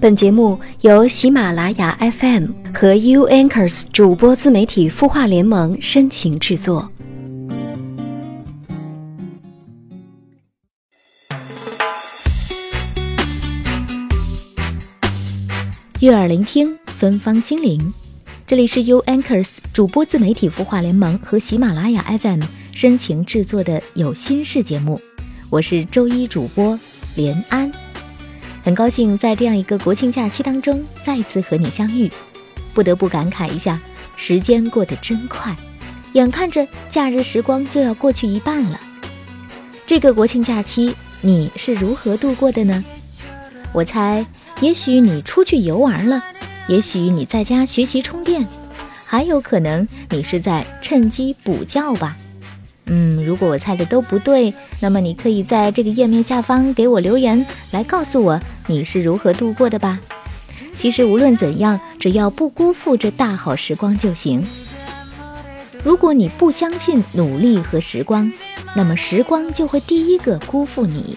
本节目由喜马拉雅 FM 和 U Anchors 主播自媒体孵化联盟深情制作。悦耳聆听，芬芳心灵。这里是 U Anchors 主播自媒体孵化联盟和喜马拉雅 FM 深情制作的有心事节目，我是周一主播连安。很高兴在这样一个国庆假期当中再次和你相遇，不得不感慨一下，时间过得真快，眼看着假日时光就要过去一半了。这个国庆假期你是如何度过的呢？我猜，也许你出去游玩了，也许你在家学习充电，还有可能你是在趁机补觉吧。嗯，如果我猜的都不对，那么你可以在这个页面下方给我留言，来告诉我你是如何度过的吧。其实无论怎样，只要不辜负这大好时光就行。如果你不相信努力和时光，那么时光就会第一个辜负你。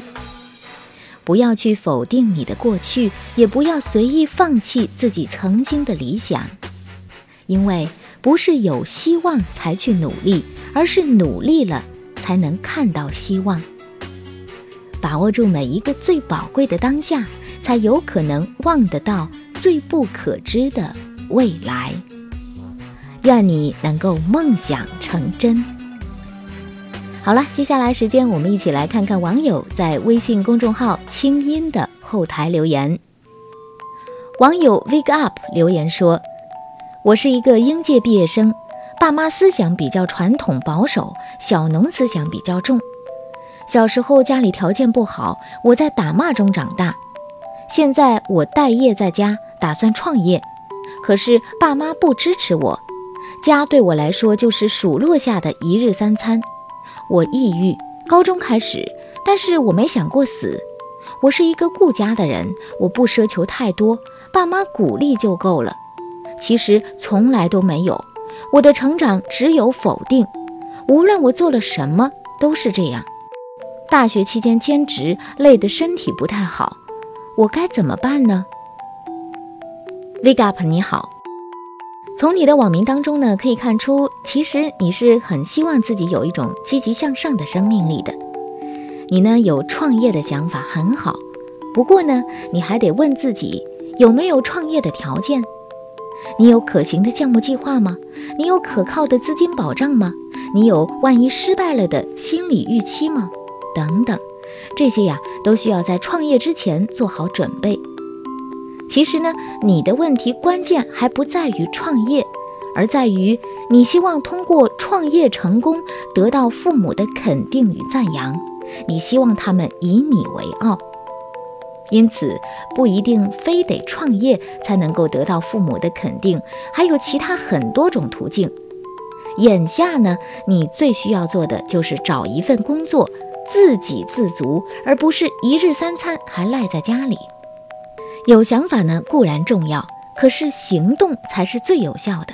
不要去否定你的过去，也不要随意放弃自己曾经的理想，因为不是有希望才去努力。而是努力了，才能看到希望。把握住每一个最宝贵的当下，才有可能望得到最不可知的未来。愿你能够梦想成真。好了，接下来时间，我们一起来看看网友在微信公众号“清音”的后台留言。网友 Wake Up 留言说：“我是一个应届毕业生。”爸妈思想比较传统保守，小农思想比较重。小时候家里条件不好，我在打骂中长大。现在我待业在家，打算创业，可是爸妈不支持我。家对我来说就是数落下的一日三餐。我抑郁，高中开始，但是我没想过死。我是一个顾家的人，我不奢求太多，爸妈鼓励就够了。其实从来都没有。我的成长只有否定，无论我做了什么都是这样。大学期间兼职累得身体不太好，我该怎么办呢？Wake up，你好。从你的网名当中呢，可以看出，其实你是很希望自己有一种积极向上的生命力的。你呢有创业的想法很好，不过呢，你还得问自己有没有创业的条件。你有可行的项目计划吗？你有可靠的资金保障吗？你有万一失败了的心理预期吗？等等，这些呀都需要在创业之前做好准备。其实呢，你的问题关键还不在于创业，而在于你希望通过创业成功得到父母的肯定与赞扬，你希望他们以你为傲。因此，不一定非得创业才能够得到父母的肯定，还有其他很多种途径。眼下呢，你最需要做的就是找一份工作，自给自足，而不是一日三餐还赖在家里。有想法呢固然重要，可是行动才是最有效的。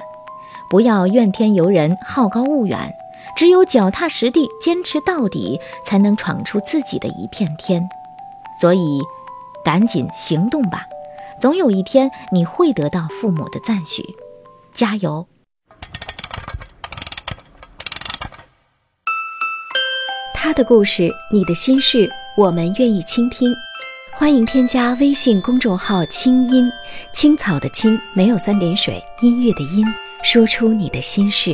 不要怨天尤人、好高骛远，只有脚踏实地、坚持到底，才能闯出自己的一片天。所以。赶紧行动吧，总有一天你会得到父母的赞许，加油！他的故事，你的心事，我们愿意倾听。欢迎添加微信公众号“清音青草”的青，没有三点水，音乐的音，说出你的心事。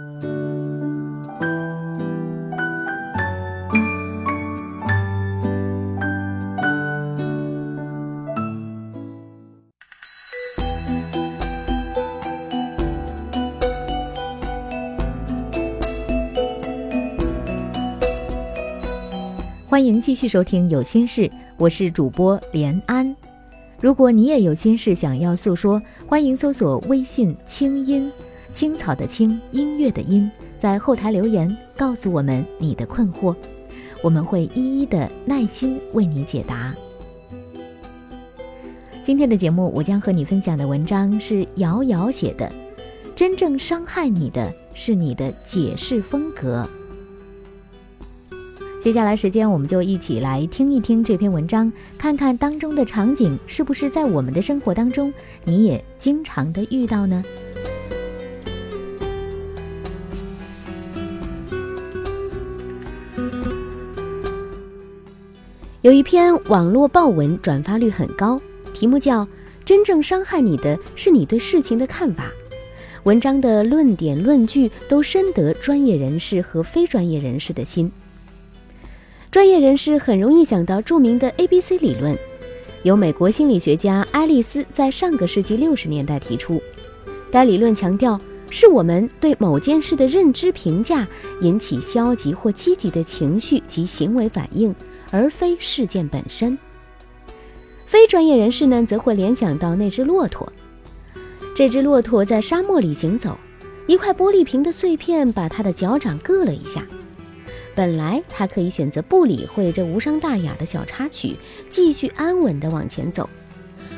欢迎继续收听《有心事》，我是主播连安。如果你也有心事想要诉说，欢迎搜索微信“清音青草”的青音乐的音，在后台留言告诉我们你的困惑，我们会一一的耐心为你解答。今天的节目，我将和你分享的文章是瑶瑶写的，真正伤害你的是你的解释风格。接下来时间，我们就一起来听一听这篇文章，看看当中的场景是不是在我们的生活当中，你也经常的遇到呢？有一篇网络报文转发率很高，题目叫《真正伤害你的是你对事情的看法》，文章的论点论据都深得专业人士和非专业人士的心。专业人士很容易想到著名的 A B C 理论，由美国心理学家爱丽丝在上个世纪六十年代提出。该理论强调，是我们对某件事的认知评价引起消极或积极的情绪及行为反应，而非事件本身。非专业人士呢，则会联想到那只骆驼。这只骆驼在沙漠里行走，一块玻璃瓶的碎片把它的脚掌硌了一下。本来他可以选择不理会这无伤大雅的小插曲，继续安稳地往前走，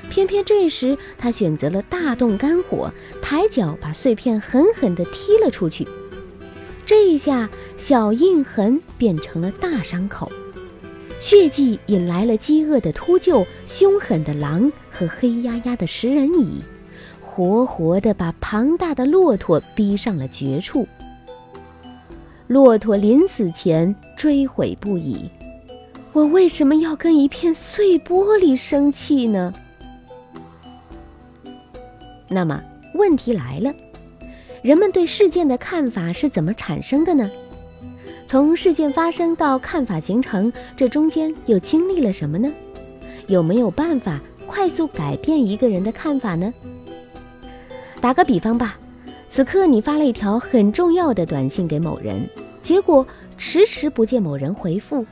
偏偏这时他选择了大动肝火，抬脚把碎片狠狠地踢了出去。这一下，小印痕变成了大伤口，血迹引来了饥饿的秃鹫、凶狠的狼和黑压压的食人蚁，活活地把庞大的骆驼逼上了绝处。骆驼临死前追悔不已：“我为什么要跟一片碎玻璃生气呢？”那么问题来了，人们对事件的看法是怎么产生的呢？从事件发生到看法形成，这中间又经历了什么呢？有没有办法快速改变一个人的看法呢？打个比方吧。此刻你发了一条很重要的短信给某人，结果迟迟不见某人回复，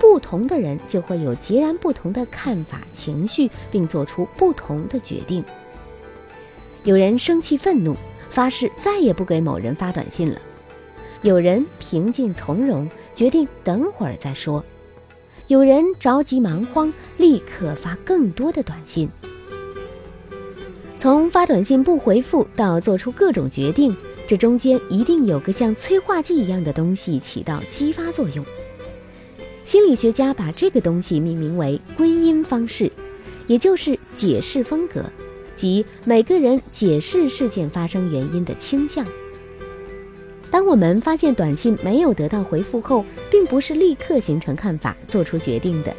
不同的人就会有截然不同的看法、情绪，并做出不同的决定。有人生气愤怒，发誓再也不给某人发短信了；有人平静从容，决定等会儿再说；有人着急忙慌，立刻发更多的短信。从发短信不回复到做出各种决定，这中间一定有个像催化剂一样的东西起到激发作用。心理学家把这个东西命名为归因方式，也就是解释风格，即每个人解释事件发生原因的倾向。当我们发现短信没有得到回复后，并不是立刻形成看法、做出决定的。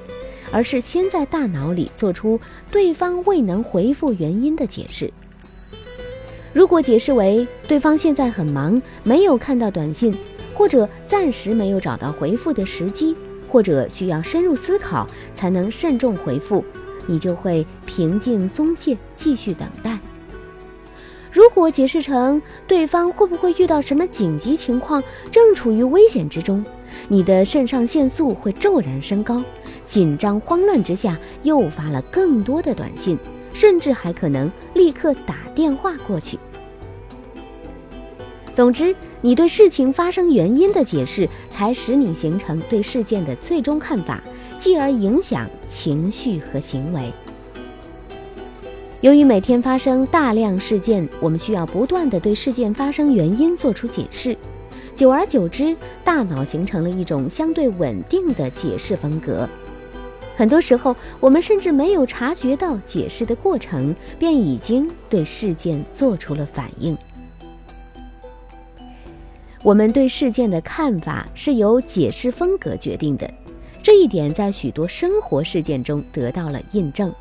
而是先在大脑里做出对方未能回复原因的解释。如果解释为对方现在很忙，没有看到短信，或者暂时没有找到回复的时机，或者需要深入思考才能慎重回复，你就会平静松懈，继续等待。如果解释成对方会不会遇到什么紧急情况，正处于危险之中，你的肾上腺素会骤然升高。紧张慌乱之下，又发了更多的短信，甚至还可能立刻打电话过去。总之，你对事情发生原因的解释，才使你形成对事件的最终看法，继而影响情绪和行为。由于每天发生大量事件，我们需要不断的对事件发生原因做出解释，久而久之，大脑形成了一种相对稳定的解释风格。很多时候，我们甚至没有察觉到解释的过程，便已经对事件做出了反应。我们对事件的看法是由解释风格决定的，这一点在许多生活事件中得到了印证。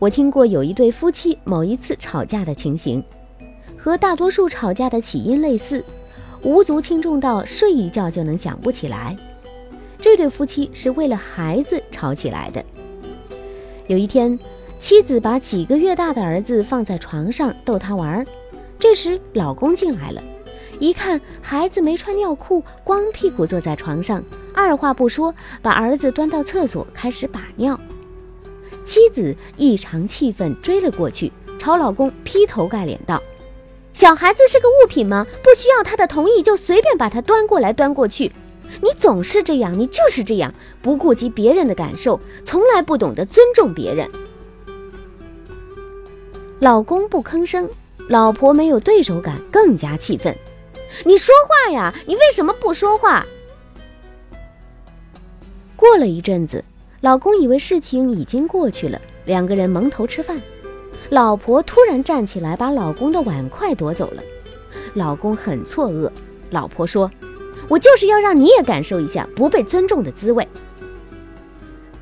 我听过有一对夫妻某一次吵架的情形，和大多数吵架的起因类似，无足轻重到睡一觉就能想不起来。这对夫妻是为了孩子吵起来的。有一天，妻子把几个月大的儿子放在床上逗他玩，这时老公进来了，一看孩子没穿尿裤，光屁股坐在床上，二话不说把儿子端到厕所开始把尿。妻子异常气愤，追了过去，朝老公劈头盖脸道：“小孩子是个物品吗？不需要他的同意就随便把他端过来端过去？你总是这样，你就是这样，不顾及别人的感受，从来不懂得尊重别人。”老公不吭声，老婆没有对手感，更加气愤：“你说话呀！你为什么不说话？”过了一阵子。老公以为事情已经过去了，两个人蒙头吃饭。老婆突然站起来，把老公的碗筷夺走了。老公很错愕。老婆说：“我就是要让你也感受一下不被尊重的滋味。”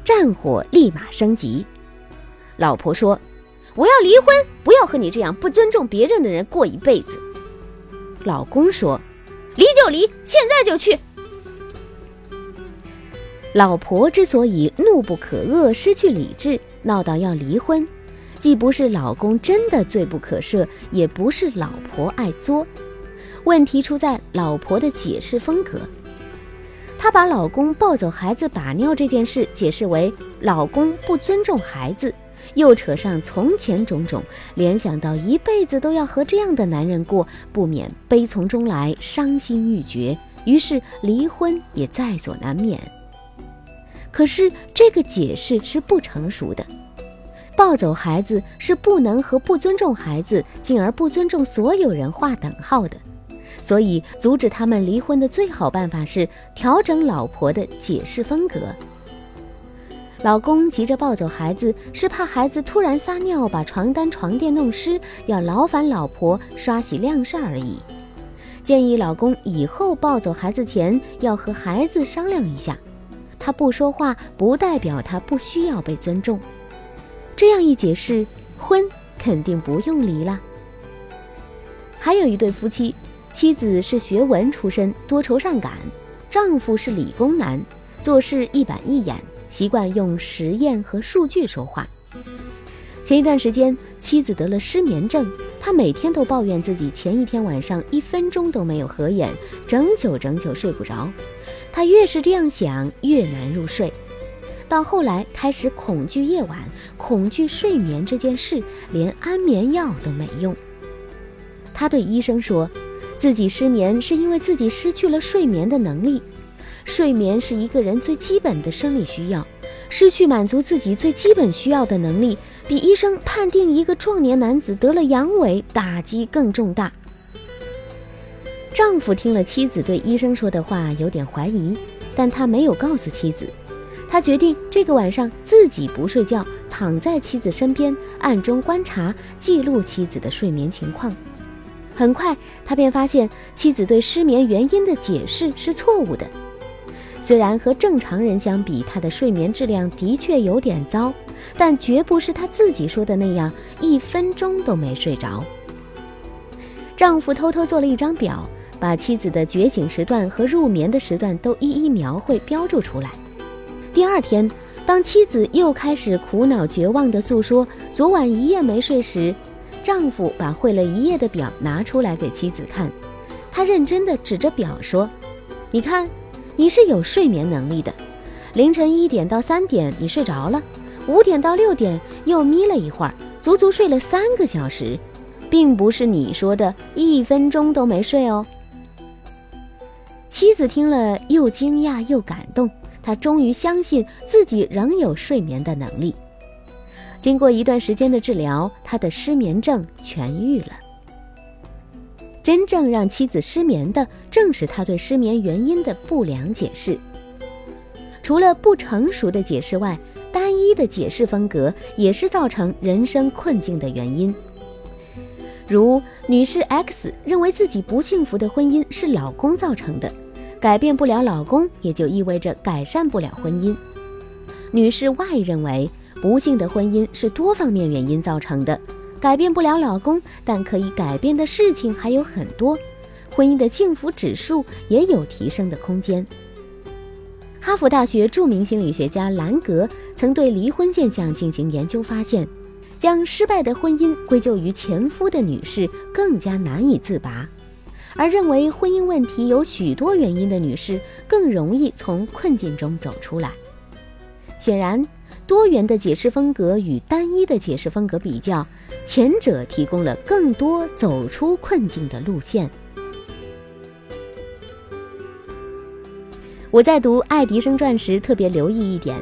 战火立马升级。老婆说：“我要离婚，不要和你这样不尊重别人的人过一辈子。”老公说：“离就离，现在就去。”老婆之所以怒不可遏、失去理智，闹到要离婚，既不是老公真的罪不可赦，也不是老婆爱作，问题出在老婆的解释风格。她把老公抱走孩子把尿这件事解释为老公不尊重孩子，又扯上从前种种，联想到一辈子都要和这样的男人过，不免悲从中来，伤心欲绝，于是离婚也在所难免。可是这个解释是不成熟的，抱走孩子是不能和不尊重孩子，进而不尊重所有人划等号的。所以，阻止他们离婚的最好办法是调整老婆的解释风格。老公急着抱走孩子，是怕孩子突然撒尿把床单床垫弄湿，要劳烦老婆刷洗晾晒而已。建议老公以后抱走孩子前要和孩子商量一下。他不说话，不代表他不需要被尊重。这样一解释，婚肯定不用离了。还有一对夫妻，妻子是学文出身，多愁善感；丈夫是理工男，做事一板一眼，习惯用实验和数据说话。前一段时间，妻子得了失眠症，他每天都抱怨自己前一天晚上一分钟都没有合眼，整宿整宿睡不着。他越是这样想，越难入睡，到后来开始恐惧夜晚，恐惧睡眠这件事，连安眠药都没用。他对医生说，自己失眠是因为自己失去了睡眠的能力。睡眠是一个人最基本的生理需要，失去满足自己最基本需要的能力，比医生判定一个壮年男子得了阳痿打击更重大。丈夫听了妻子对医生说的话，有点怀疑，但他没有告诉妻子。他决定这个晚上自己不睡觉，躺在妻子身边，暗中观察、记录妻子的睡眠情况。很快，他便发现妻子对失眠原因的解释是错误的。虽然和正常人相比，她的睡眠质量的确有点糟，但绝不是她自己说的那样，一分钟都没睡着。丈夫偷偷做了一张表。把妻子的觉醒时段和入眠的时段都一一描绘标注出来。第二天，当妻子又开始苦恼绝望地诉说昨晚一夜没睡时，丈夫把绘了一夜的表拿出来给妻子看。他认真地指着表说：“你看，你是有睡眠能力的。凌晨一点到三点你睡着了，五点到六点又眯了一会儿，足足睡了三个小时，并不是你说的一分钟都没睡哦。”妻子听了，又惊讶又感动。她终于相信自己仍有睡眠的能力。经过一段时间的治疗，她的失眠症痊愈了。真正让妻子失眠的，正是他对失眠原因的不良解释。除了不成熟的解释外，单一的解释风格也是造成人生困境的原因。如女士 X 认为自己不幸福的婚姻是老公造成的。改变不了老公，也就意味着改善不了婚姻。女士 Y 认为，不幸的婚姻是多方面原因造成的，改变不了老公，但可以改变的事情还有很多，婚姻的幸福指数也有提升的空间。哈佛大学著名心理学家兰格曾对离婚现象进行研究，发现，将失败的婚姻归咎于前夫的女士更加难以自拔，而认为婚姻问题有许多原因的女士更容易从困境中走出来。显然，多元的解释风格与单一的解释风格比较，前者提供了更多走出困境的路线。我在读爱迪生传时特别留意一点，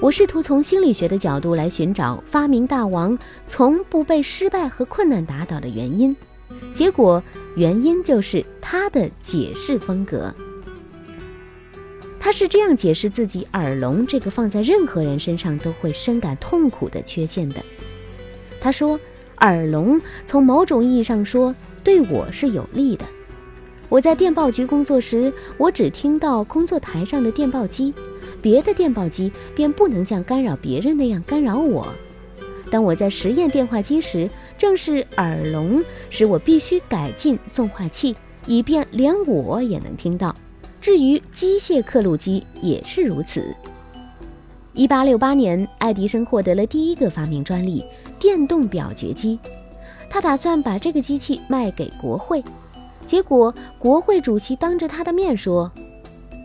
我试图从心理学的角度来寻找发明大王从不被失败和困难打倒的原因，结果原因就是他的解释风格。他是这样解释自己耳聋这个放在任何人身上都会深感痛苦的缺陷的。他说：“耳聋从某种意义上说对我是有利的。我在电报局工作时，我只听到工作台上的电报机，别的电报机便不能像干扰别人那样干扰我。当我在实验电话机时，正是耳聋使我必须改进送话器，以便连我也能听到。”至于机械刻录机也是如此。一八六八年，爱迪生获得了第一个发明专利——电动表决机。他打算把这个机器卖给国会，结果国会主席当着他的面说：“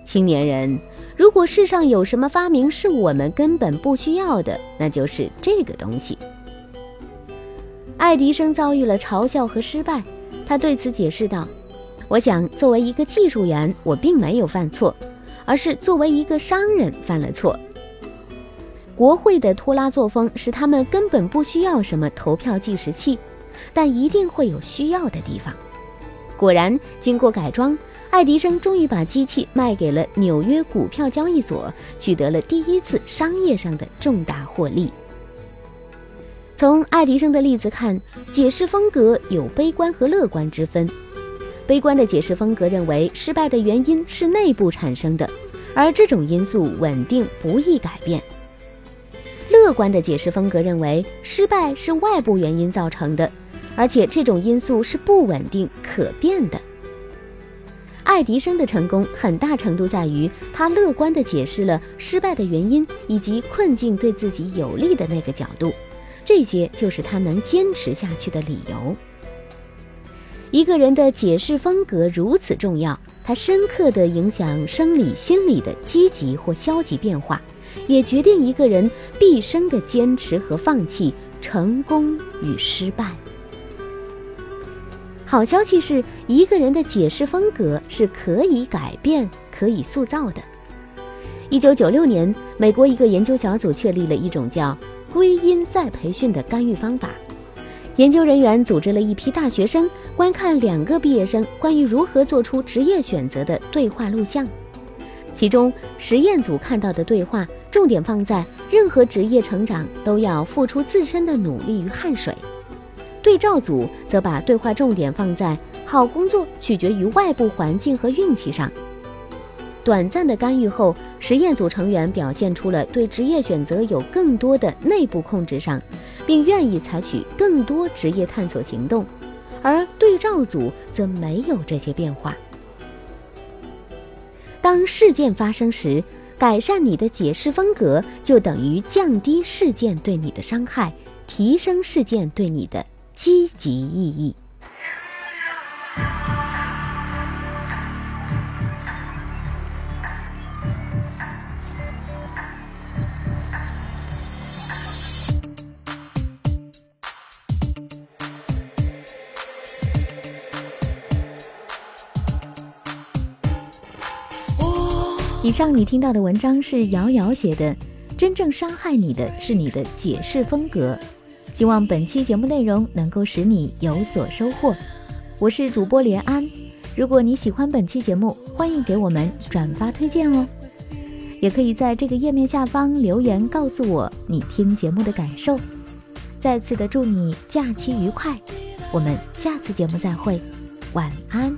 青年人，如果世上有什么发明是我们根本不需要的，那就是这个东西。”爱迪生遭遇了嘲笑和失败，他对此解释道。我想，作为一个技术员，我并没有犯错，而是作为一个商人犯了错。国会的拖拉作风使他们根本不需要什么投票计时器，但一定会有需要的地方。果然，经过改装，爱迪生终于把机器卖给了纽约股票交易所，取得了第一次商业上的重大获利。从爱迪生的例子看，解释风格有悲观和乐观之分。悲观的解释风格认为失败的原因是内部产生的，而这种因素稳定不易改变。客观的解释风格认为失败是外部原因造成的，而且这种因素是不稳定可变的。爱迪生的成功很大程度在于他乐观地解释了失败的原因以及困境对自己有利的那个角度，这些就是他能坚持下去的理由。一个人的解释风格如此重要，它深刻地影响生理、心理的积极或消极变化，也决定一个人毕生的坚持和放弃、成功与失败。好消息是，一个人的解释风格是可以改变、可以塑造的。一九九六年，美国一个研究小组确立了一种叫“归因再培训”的干预方法。研究人员组织了一批大学生观看两个毕业生关于如何做出职业选择的对话录像，其中实验组看到的对话重点放在任何职业成长都要付出自身的努力与汗水，对照组则把对话重点放在好工作取决于外部环境和运气上。短暂的干预后，实验组成员表现出了对职业选择有更多的内部控制上，并愿意采取更多职业探索行动，而对照组则没有这些变化。当事件发生时，改善你的解释风格，就等于降低事件对你的伤害，提升事件对你的积极意义。以上你听到的文章是瑶瑶写的，真正伤害你的是你的解释风格。希望本期节目内容能够使你有所收获。我是主播连安，如果你喜欢本期节目，欢迎给我们转发推荐哦。也可以在这个页面下方留言告诉我你听节目的感受。再次的祝你假期愉快，我们下次节目再会，晚安。